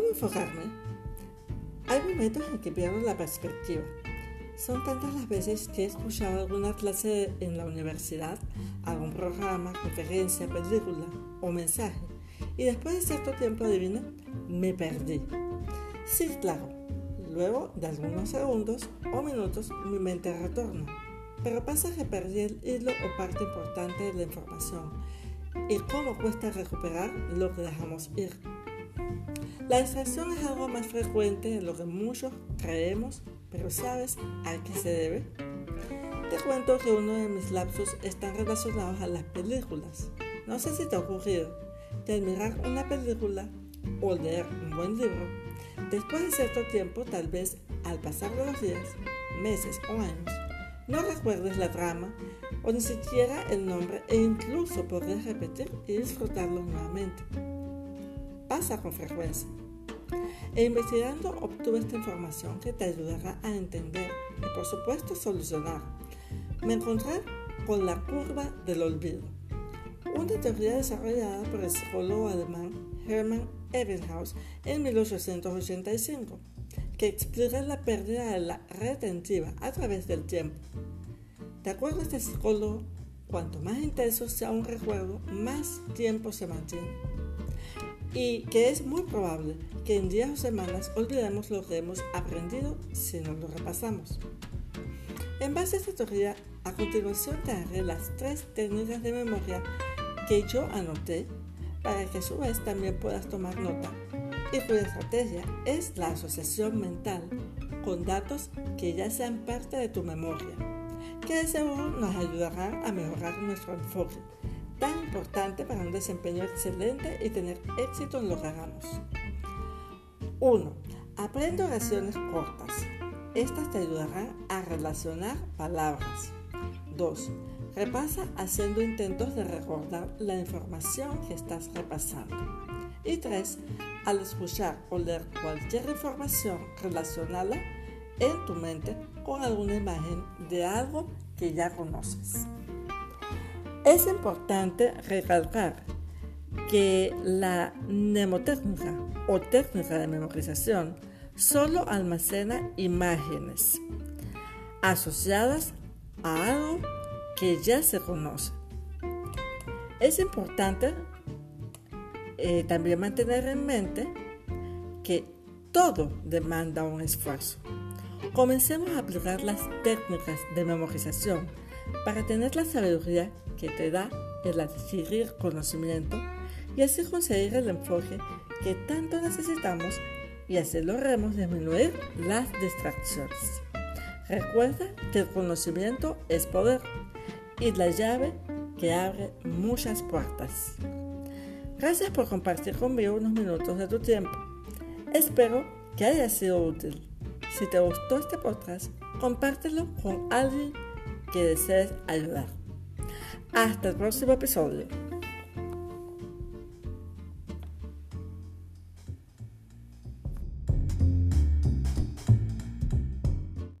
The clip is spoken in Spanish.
enfocarme. Hay momentos en que pierdo la perspectiva. Son tantas las veces que he escuchado alguna clase en la universidad, algún programa, conferencia, película o mensaje, y después de cierto tiempo, adivina, me perdí. Sí, claro, luego de algunos segundos o minutos mi mente retorna, pero pasa que perdí el hilo o parte importante de la información y cómo cuesta recuperar lo que dejamos ir. La distracción es algo más frecuente de lo que muchos creemos, pero ¿sabes a qué se debe? Te cuento que uno de mis lapsos están relacionados a las películas. No sé si te ha ocurrido que al mirar una película o leer un buen libro, después de cierto tiempo, tal vez al pasar de los días, meses o años, no recuerdes la trama o ni siquiera el nombre e incluso podrías repetir y disfrutarlo nuevamente pasa con frecuencia. E investigando obtuve esta información que te ayudará a entender y por supuesto solucionar. Me encontré con la curva del olvido, una teoría desarrollada por el psicólogo alemán Hermann Ebbinghaus en 1885, que explica la pérdida de la retentiva a través del tiempo. De acuerdo a este psicólogo, cuanto más intenso sea un recuerdo, más tiempo se mantiene y que es muy probable que en días o semanas olvidemos lo que hemos aprendido si no lo repasamos. En base a esta teoría, a continuación te daré las tres técnicas de memoria que yo anoté para que a su vez también puedas tomar nota y cuya estrategia es la asociación mental con datos que ya sean parte de tu memoria, que de seguro nos ayudarán a mejorar nuestro enfoque tan importante para un desempeño excelente y tener éxito en lo que hagamos. 1. Aprende oraciones cortas. Estas te ayudarán a relacionar palabras. 2. Repasa haciendo intentos de recordar la información que estás repasando. Y 3. Al escuchar o leer cualquier información, relacionala en tu mente con alguna imagen de algo que ya conoces. Es importante recalcar que la mnemotécnica o técnica de memorización solo almacena imágenes asociadas a algo que ya se conoce. Es importante eh, también mantener en mente que todo demanda un esfuerzo. Comencemos a aplicar las técnicas de memorización para tener la sabiduría que te da el adquirir conocimiento y así conseguir el enfoque que tanto necesitamos y así logremos disminuir las distracciones. Recuerda que el conocimiento es poder y la llave que abre muchas puertas. Gracias por compartir conmigo unos minutos de tu tiempo. Espero que haya sido útil. Si te gustó este podcast, compártelo con alguien que desees ayudar. Hasta el próximo episodio.